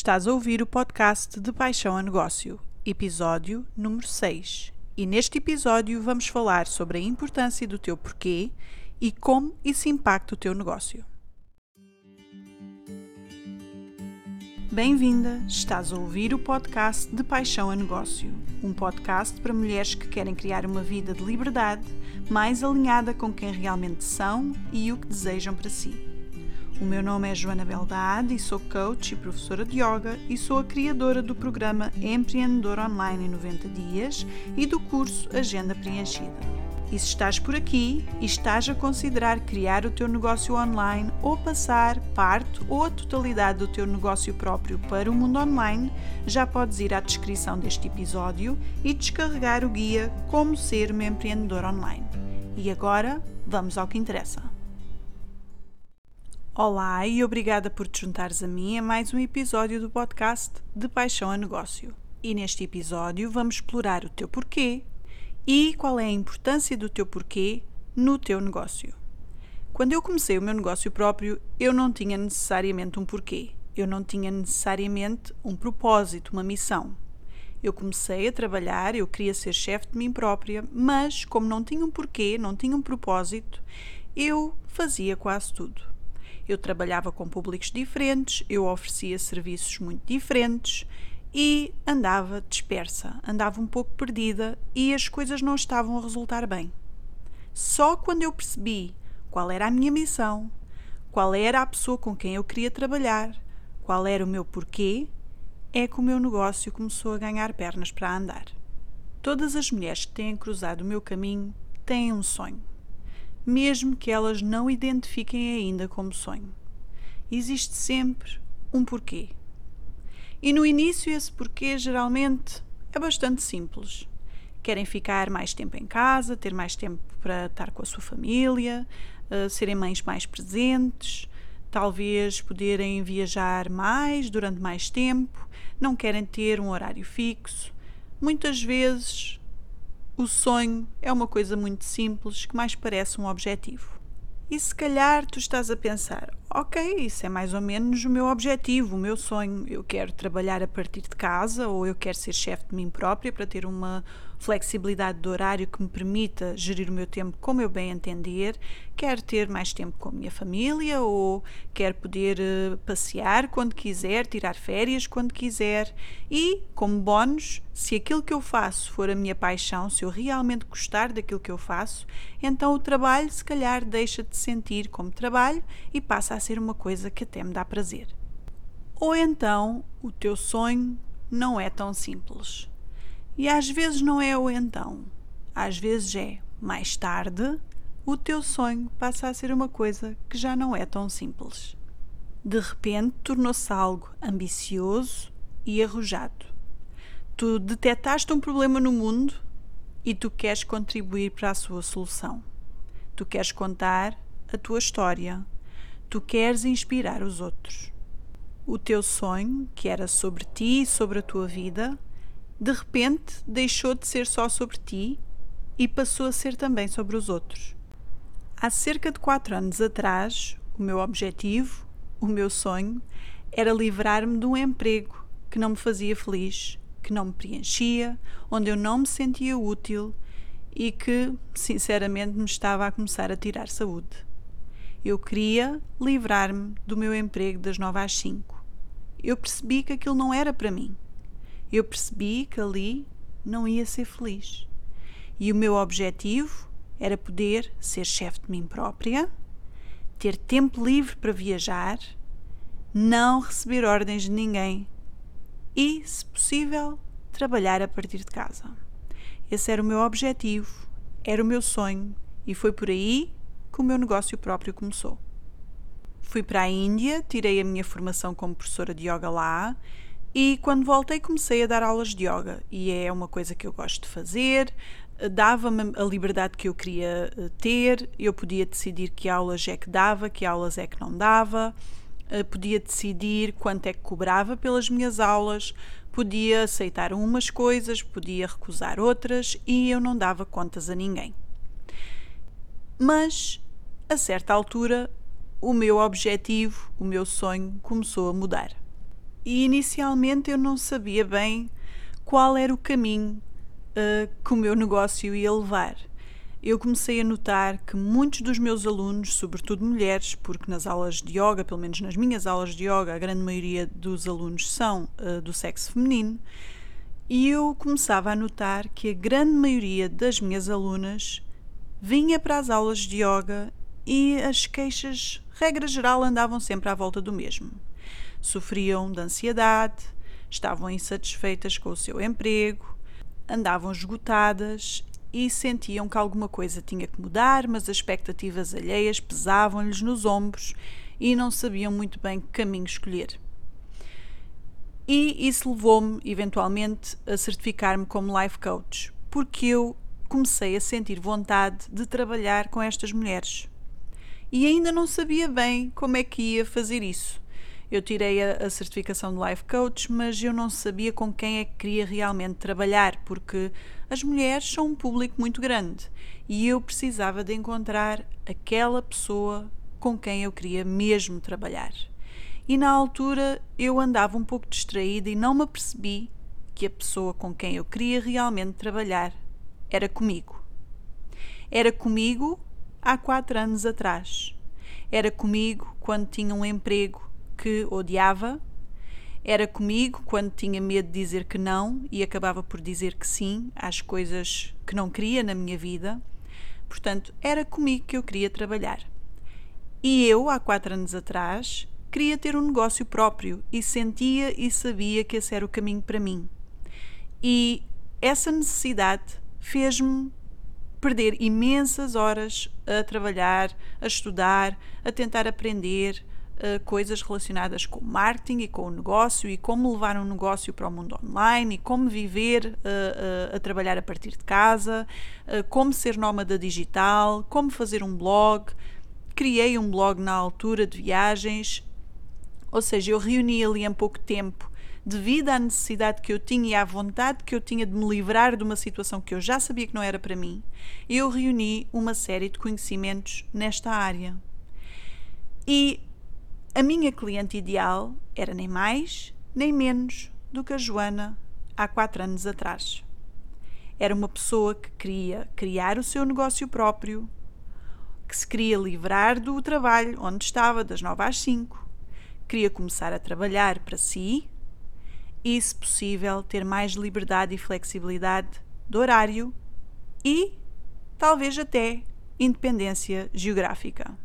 Estás a ouvir o podcast de Paixão a Negócio, episódio número 6. E neste episódio vamos falar sobre a importância do teu porquê e como isso impacta o teu negócio. Bem-vinda! Estás a ouvir o podcast de Paixão a Negócio, um podcast para mulheres que querem criar uma vida de liberdade mais alinhada com quem realmente são e o que desejam para si. O meu nome é Joana Beldade e sou coach e professora de yoga e sou a criadora do programa Empreendedor Online em 90 Dias e do curso Agenda Preenchida. E se estás por aqui e estás a considerar criar o teu negócio online ou passar parte ou a totalidade do teu negócio próprio para o mundo online, já podes ir à descrição deste episódio e descarregar o guia Como Ser uma Empreendedor Online. E agora, vamos ao que interessa. Olá e obrigada por te juntares a mim a mais um episódio do podcast de Paixão a Negócio. E neste episódio vamos explorar o teu porquê e qual é a importância do teu porquê no teu negócio. Quando eu comecei o meu negócio próprio, eu não tinha necessariamente um porquê, eu não tinha necessariamente um propósito, uma missão. Eu comecei a trabalhar, eu queria ser chefe de mim própria, mas como não tinha um porquê, não tinha um propósito, eu fazia quase tudo. Eu trabalhava com públicos diferentes, eu oferecia serviços muito diferentes e andava dispersa, andava um pouco perdida e as coisas não estavam a resultar bem. Só quando eu percebi qual era a minha missão, qual era a pessoa com quem eu queria trabalhar, qual era o meu porquê, é que o meu negócio começou a ganhar pernas para andar. Todas as mulheres que têm cruzado o meu caminho têm um sonho mesmo que elas não identifiquem ainda como sonho. Existe sempre um porquê. E no início, esse porquê geralmente é bastante simples. Querem ficar mais tempo em casa, ter mais tempo para estar com a sua família, uh, serem mães mais presentes, talvez poderem viajar mais durante mais tempo, não querem ter um horário fixo. Muitas vezes o sonho é uma coisa muito simples que mais parece um objetivo. E se calhar tu estás a pensar: ok, isso é mais ou menos o meu objetivo, o meu sonho. Eu quero trabalhar a partir de casa ou eu quero ser chefe de mim própria para ter uma flexibilidade de horário que me permita gerir o meu tempo como eu bem entender, quer ter mais tempo com a minha família ou quer poder uh, passear quando quiser, tirar férias quando quiser e, como bónus, se aquilo que eu faço for a minha paixão, se eu realmente gostar daquilo que eu faço, então o trabalho se calhar deixa de sentir como trabalho e passa a ser uma coisa que até me dá prazer. Ou então o teu sonho não é tão simples. E às vezes não é o então, às vezes é mais tarde, o teu sonho passa a ser uma coisa que já não é tão simples. De repente tornou-se algo ambicioso e arrojado. Tu detectaste um problema no mundo e tu queres contribuir para a sua solução. Tu queres contar a tua história. Tu queres inspirar os outros. O teu sonho, que era sobre ti e sobre a tua vida, de repente deixou de ser só sobre ti e passou a ser também sobre os outros. Há cerca de quatro anos atrás, o meu objetivo, o meu sonho, era livrar-me de um emprego que não me fazia feliz, que não me preenchia, onde eu não me sentia útil e que, sinceramente, me estava a começar a tirar saúde. Eu queria livrar-me do meu emprego das nove às cinco. Eu percebi que aquilo não era para mim eu percebi que ali não ia ser feliz. E o meu objetivo era poder ser chefe de mim própria, ter tempo livre para viajar, não receber ordens de ninguém e, se possível, trabalhar a partir de casa. Esse era o meu objetivo, era o meu sonho e foi por aí que o meu negócio próprio começou. Fui para a Índia, tirei a minha formação como professora de yoga lá e quando voltei, comecei a dar aulas de yoga, e é uma coisa que eu gosto de fazer. Dava-me a liberdade que eu queria eh, ter, eu podia decidir que aulas é que dava, que aulas é que não dava, eh, podia decidir quanto é que cobrava pelas minhas aulas, podia aceitar umas coisas, podia recusar outras e eu não dava contas a ninguém. Mas, a certa altura, o meu objetivo, o meu sonho começou a mudar e inicialmente eu não sabia bem qual era o caminho uh, que o meu negócio ia levar. Eu comecei a notar que muitos dos meus alunos, sobretudo mulheres, porque nas aulas de yoga, pelo menos nas minhas aulas de yoga, a grande maioria dos alunos são uh, do sexo feminino, e eu começava a notar que a grande maioria das minhas alunas vinha para as aulas de yoga e as queixas, regra geral, andavam sempre à volta do mesmo. Sofriam de ansiedade, estavam insatisfeitas com o seu emprego, andavam esgotadas e sentiam que alguma coisa tinha que mudar, mas as expectativas alheias pesavam-lhes nos ombros e não sabiam muito bem que caminho escolher. E isso levou-me, eventualmente, a certificar-me como life coach, porque eu comecei a sentir vontade de trabalhar com estas mulheres. E ainda não sabia bem como é que ia fazer isso. Eu tirei a, a, certificação de Life Coach, mas eu não sabia com quem é que queria realmente trabalhar, porque as mulheres são um público muito grande e eu precisava de encontrar aquela pessoa com quem eu queria mesmo trabalhar. E na altura eu andava um pouco distraída e não me apercebi que a pessoa com quem eu queria realmente trabalhar era comigo. Era comigo há quatro anos atrás. Era comigo quando tinha um emprego que odiava, era comigo quando tinha medo de dizer que não e acabava por dizer que sim às coisas que não queria na minha vida. Portanto, era comigo que eu queria trabalhar. E eu, há quatro anos atrás, queria ter um negócio próprio e sentia e sabia que esse era o caminho para mim. E essa necessidade fez-me perder imensas horas a trabalhar, a estudar, a tentar aprender, uh, coisas relacionadas com marketing e com o negócio e como levar um negócio para o mundo online e como viver uh, uh, a trabalhar a partir de casa, como ser nómada digital, como fazer um blog. Criei um blog na altura de viagens, ou seja, eu reuni ali em pouco tempo devido à necessidade que eu tinha e à vontade que eu tinha de me livrar de uma situação que eu já sabia que não era para mim, eu reuni uma série de conhecimentos nesta área. E a minha cliente ideal era nem mais nem menos do que a Joana há quatro anos atrás. Era uma pessoa que queria criar o seu negócio próprio, que se queria livrar do trabalho onde estava das nove às cinco, queria começar a trabalhar para si e, se possível, ter mais liberdade e flexibilidade de horário e, talvez até, independência geográfica.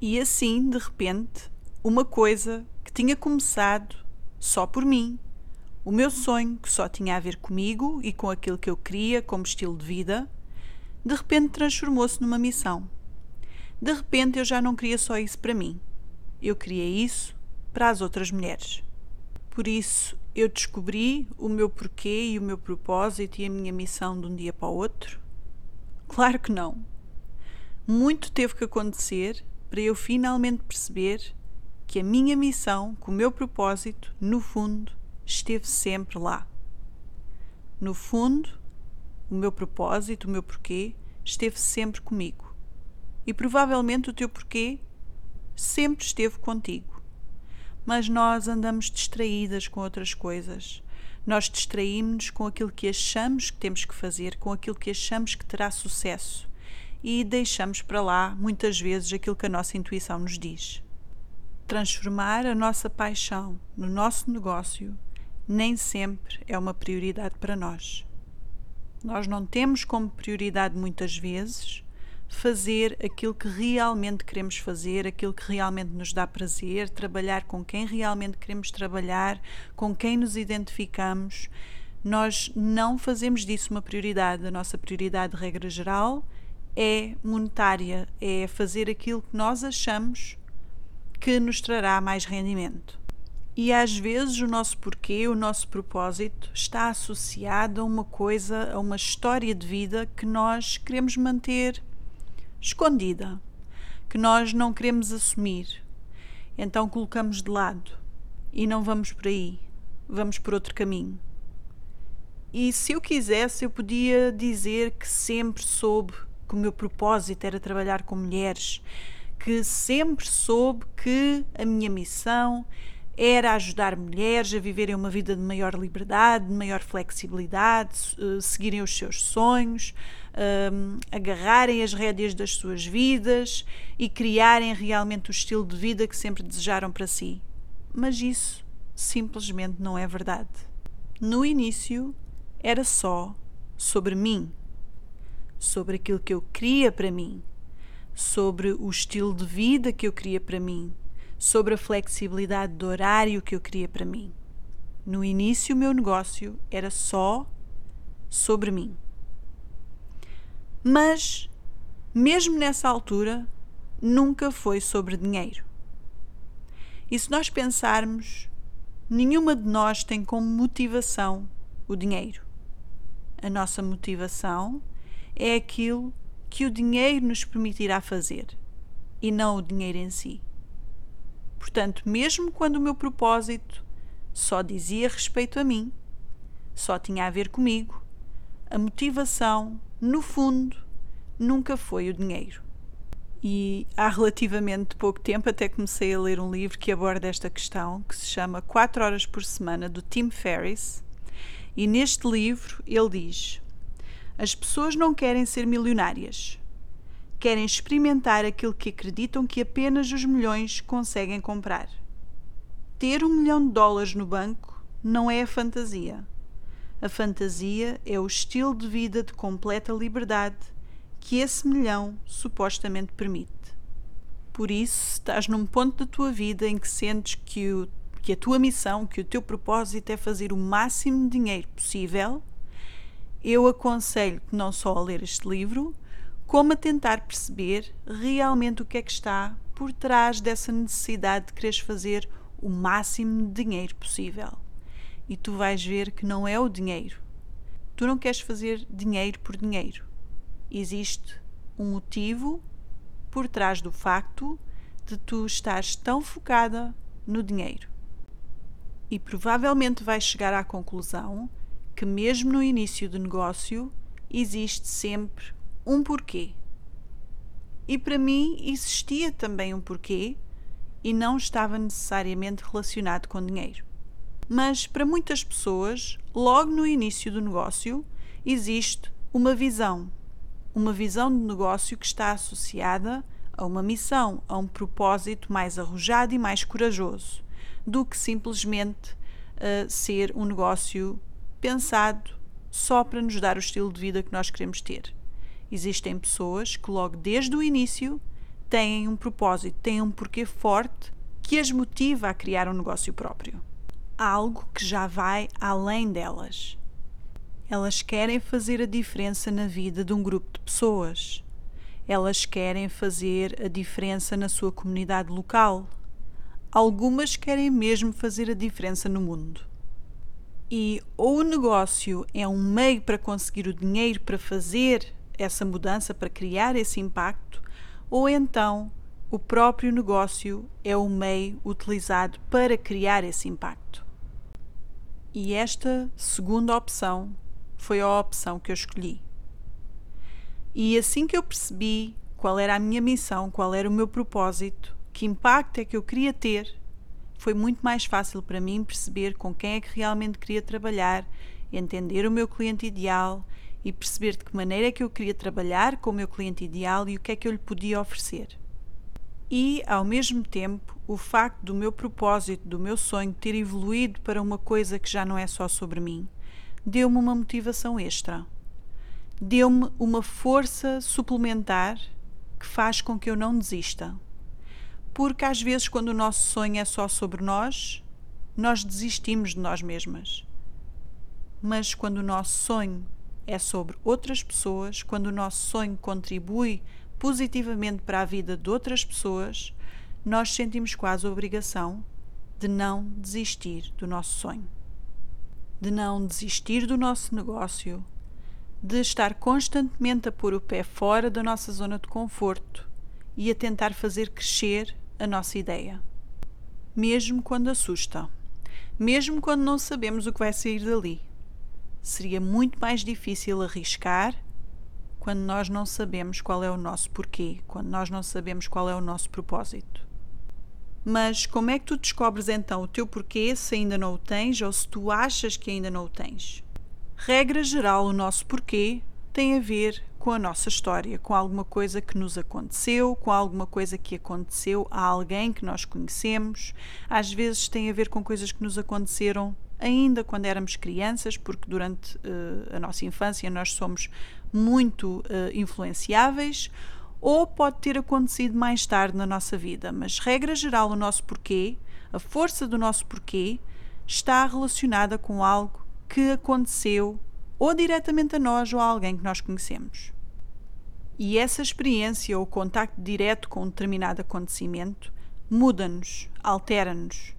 E assim, de repente, uma coisa que tinha começado só por mim, o meu sonho que só tinha a ver comigo e com aquilo que eu queria como estilo de vida, de repente transformou-se numa missão. De repente eu já não queria só isso para mim. Eu queria isso para as outras mulheres. Por isso eu descobri o meu porquê e o meu propósito e a minha missão de um dia para o outro? Claro que não. Muito teve que acontecer para eu finalmente perceber que a minha missão, que o meu propósito, no fundo, esteve sempre lá. No fundo, o meu propósito, o meu porquê, esteve sempre comigo. E provavelmente o teu porquê sempre esteve contigo. Mas nós andamos distraídas com outras coisas. Nós distraímos-nos com aquilo que achamos que temos que fazer, com aquilo que achamos que terá sucesso e deixamos para lá, muitas vezes, aquilo que a nossa intuição nos diz. Transformar a nossa paixão no nosso negócio nem sempre é uma prioridade para nós. Nós não temos como prioridade, muitas vezes, fazer aquilo que realmente queremos fazer, aquilo que realmente nos dá prazer, trabalhar com quem realmente queremos trabalhar, com quem nos identificamos. Nós não fazemos disso uma prioridade. A nossa prioridade, de regra geral, é monetária, é fazer aquilo que nós achamos que nos trará mais rendimento. E às vezes o nosso porquê, o nosso propósito está associado a uma coisa, a uma história de vida que nós queremos manter escondida, que nós não queremos assumir. Então colocamos de lado e não vamos por aí, vamos por outro caminho. E se eu quisesse, eu podia dizer que sempre soube que o meu propósito era trabalhar com mulheres, que sempre soube que a minha missão era ajudar mulheres a viverem uma vida de maior liberdade, de maior flexibilidade, uh, seguirem os seus sonhos, uh, agarrarem as rédeas das suas vidas e criarem realmente o estilo de vida que sempre desejaram para si. Mas isso simplesmente não é verdade. No início era só sobre mim, sobre aquilo que eu queria para mim, sobre o estilo de vida que eu queria para mim, sobre a flexibilidade do horário que eu queria para mim. No início, o meu negócio era só sobre mim. Mas, mesmo nessa altura, nunca foi sobre dinheiro. E se nós pensarmos, nenhuma de nós tem como motivação o dinheiro. A nossa motivação é aquilo que o dinheiro nos permitirá fazer e não o dinheiro em si. Portanto, mesmo quando o meu propósito só dizia respeito a mim, só tinha a ver comigo, a motivação, no fundo, nunca foi o dinheiro. E há relativamente pouco tempo até comecei a ler um livro que aborda esta questão, que se chama 4 horas por semana, do Tim Ferriss. E neste livro ele diz: As pessoas não querem ser milionárias, querem experimentar aquilo que acreditam que apenas os milhões conseguem comprar. Ter um milhão de dólares no banco não é a fantasia. A fantasia é o estilo de vida de completa liberdade que esse milhão supostamente permite. Por isso, se estás num ponto da tua vida em que sentes que, o, que a tua missão, que o teu propósito é fazer o máximo de dinheiro possível, eu aconselho-te não só a ler este livro, como a tentar perceber realmente o que é que está por trás dessa necessidade de quereres fazer o máximo de dinheiro possível. E tu vais ver que não é o dinheiro. Tu não queres fazer dinheiro por dinheiro. Existe um motivo por trás do facto de tu estares tão focada no dinheiro. E provavelmente vais chegar à conclusão que, mesmo no início do negócio, existe sempre um porquê. E para mim existia também um porquê e não estava necessariamente relacionado com dinheiro. Mas para muitas pessoas, logo no início do negócio, existe uma visão. Uma visão de negócio que está associada a uma missão, a um propósito mais arrojado e mais corajoso, do que simplesmente uh, ser um negócio pensado só para nos dar o estilo de vida que nós queremos ter. Existem pessoas que, logo desde o início, têm um propósito, têm um porquê forte que as motiva a criar um negócio próprio. Algo que já vai além delas. Elas querem fazer a diferença na vida de um grupo de pessoas. Elas querem fazer a diferença na sua comunidade local. Algumas querem mesmo fazer a diferença no mundo. E ou o negócio é um meio para conseguir o dinheiro para fazer essa mudança, para criar esse impacto, ou então o próprio negócio é o meio utilizado para criar esse impacto. E esta segunda opção foi a opção que eu escolhi. E assim que eu percebi qual era a minha missão, qual era o meu propósito, que impacto é que eu queria ter, foi muito mais fácil para mim perceber com quem é que realmente queria trabalhar, entender o meu cliente ideal e perceber de que maneira é que eu queria trabalhar com o meu cliente ideal e o que é que eu lhe podia oferecer. E, ao mesmo tempo, o facto do meu propósito, do meu sonho ter evoluído para uma coisa que já não é só sobre mim, deu-me uma motivação extra. Deu-me uma força suplementar que faz com que eu não desista. Porque às vezes, quando o nosso sonho é só sobre nós, nós desistimos de nós mesmas. Mas quando o nosso sonho é sobre outras pessoas, quando o nosso sonho contribui positivamente para a vida de outras pessoas, nós sentimos quase a obrigação de não desistir do nosso sonho, de não desistir do nosso negócio, de estar constantemente a pôr o pé fora da nossa zona de conforto e a tentar fazer crescer a nossa ideia, mesmo quando assusta, mesmo quando não sabemos o que vai sair dali seria muito mais difícil arriscar quando nós não sabemos qual é o nosso porquê, quando nós não sabemos qual é o nosso propósito. Mas como é que tu descobres então o teu porquê se ainda não o tens ou se tu achas que ainda não o tens? Regra geral, o nosso porquê tem a ver com a nossa história, com alguma coisa que nos aconteceu, com alguma coisa que aconteceu a alguém que nós conhecemos. Às vezes tem a ver com coisas que nos aconteceram ainda quando éramos crianças, porque durante uh, a nossa infância nós somos muito uh, influenciáveis, ou pode ter acontecido mais tarde na nossa vida, mas regra geral, o nosso porquê, a força do nosso porquê, está relacionada com algo que aconteceu ou diretamente a nós ou a alguém que nós conhecemos. E essa experiência ou contacto direto com um determinado acontecimento muda-nos, altera-nos,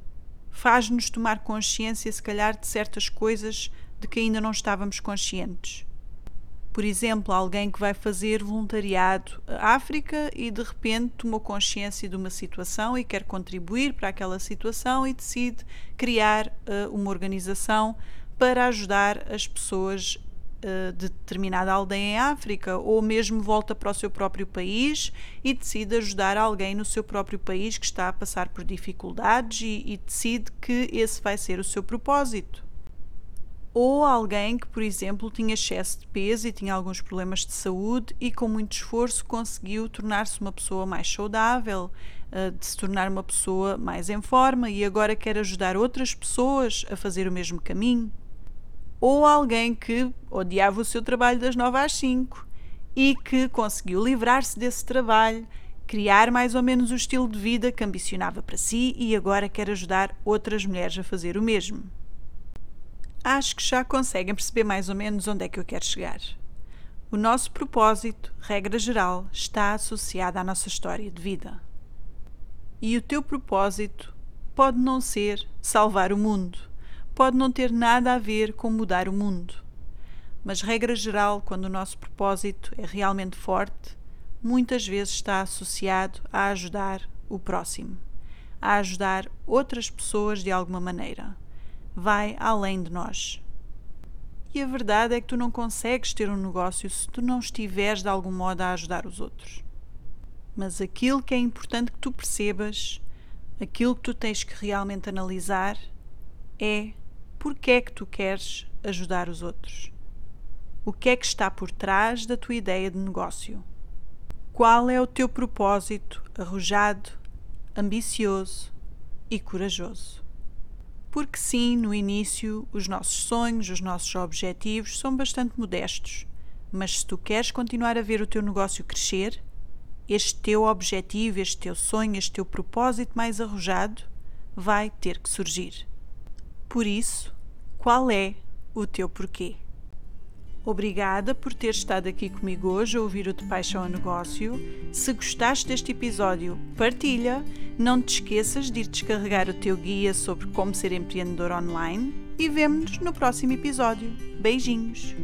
faz-nos tomar consciência, se calhar, de certas coisas de que ainda não estávamos conscientes. Por exemplo, alguém que vai fazer voluntariado à África e de repente tomou consciência de uma situação e quer contribuir para aquela situação e decide criar uh, uma organização para ajudar as pessoas uh, de determinada aldeia em África, ou mesmo volta para o seu próprio país e decide ajudar alguém no seu próprio país que está a passar por dificuldades e, e decide que esse vai ser o seu propósito. Ou alguém que, por exemplo, tinha excesso de peso e tinha alguns problemas de saúde e, com muito esforço, conseguiu tornar-se uma pessoa mais saudável, uh, de se tornar uma pessoa mais em forma e agora quer ajudar outras pessoas a fazer o mesmo caminho ou alguém que odiava o seu trabalho das 9 às 5 e que conseguiu livrar-se desse trabalho, criar mais ou menos o estilo de vida que ambicionava para si e agora quer ajudar outras mulheres a fazer o mesmo. Acho que já conseguem perceber mais ou menos onde é que eu quero chegar. O nosso propósito, regra geral, está associado à nossa história de vida. E o teu propósito pode não ser salvar o mundo pode não ter nada a ver com mudar o mundo. Mas, regra geral, quando o nosso propósito é realmente forte, muitas vezes está associado a ajudar o próximo, a ajudar outras pessoas de alguma maneira. Vai além de nós. E a verdade é que tu não consegues ter um negócio se tu não estiveres de algum modo a ajudar os outros. Mas aquilo que é importante que tu percebas, aquilo que tu tens que realmente analisar, é porque é que tu queres ajudar os outros? O que é que está por trás da tua ideia de negócio? Qual é o teu propósito arrojado, ambicioso e corajoso? Porque sim, no início, os nossos sonhos, os nossos objetivos são bastante modestos, mas se tu queres continuar a ver o teu negócio crescer, este teu objetivo, este teu sonho, este teu propósito mais arrojado vai ter que surgir. Por isso, qual é o teu porquê? Obrigada por ter estado aqui comigo hoje a ouvir o De Paixão a Negócio. Se gostaste deste episódio, partilha. Não te esqueças de ir descarregar o teu guia sobre como ser empreendedor online e vemo-nos no próximo episódio. Beijinhos!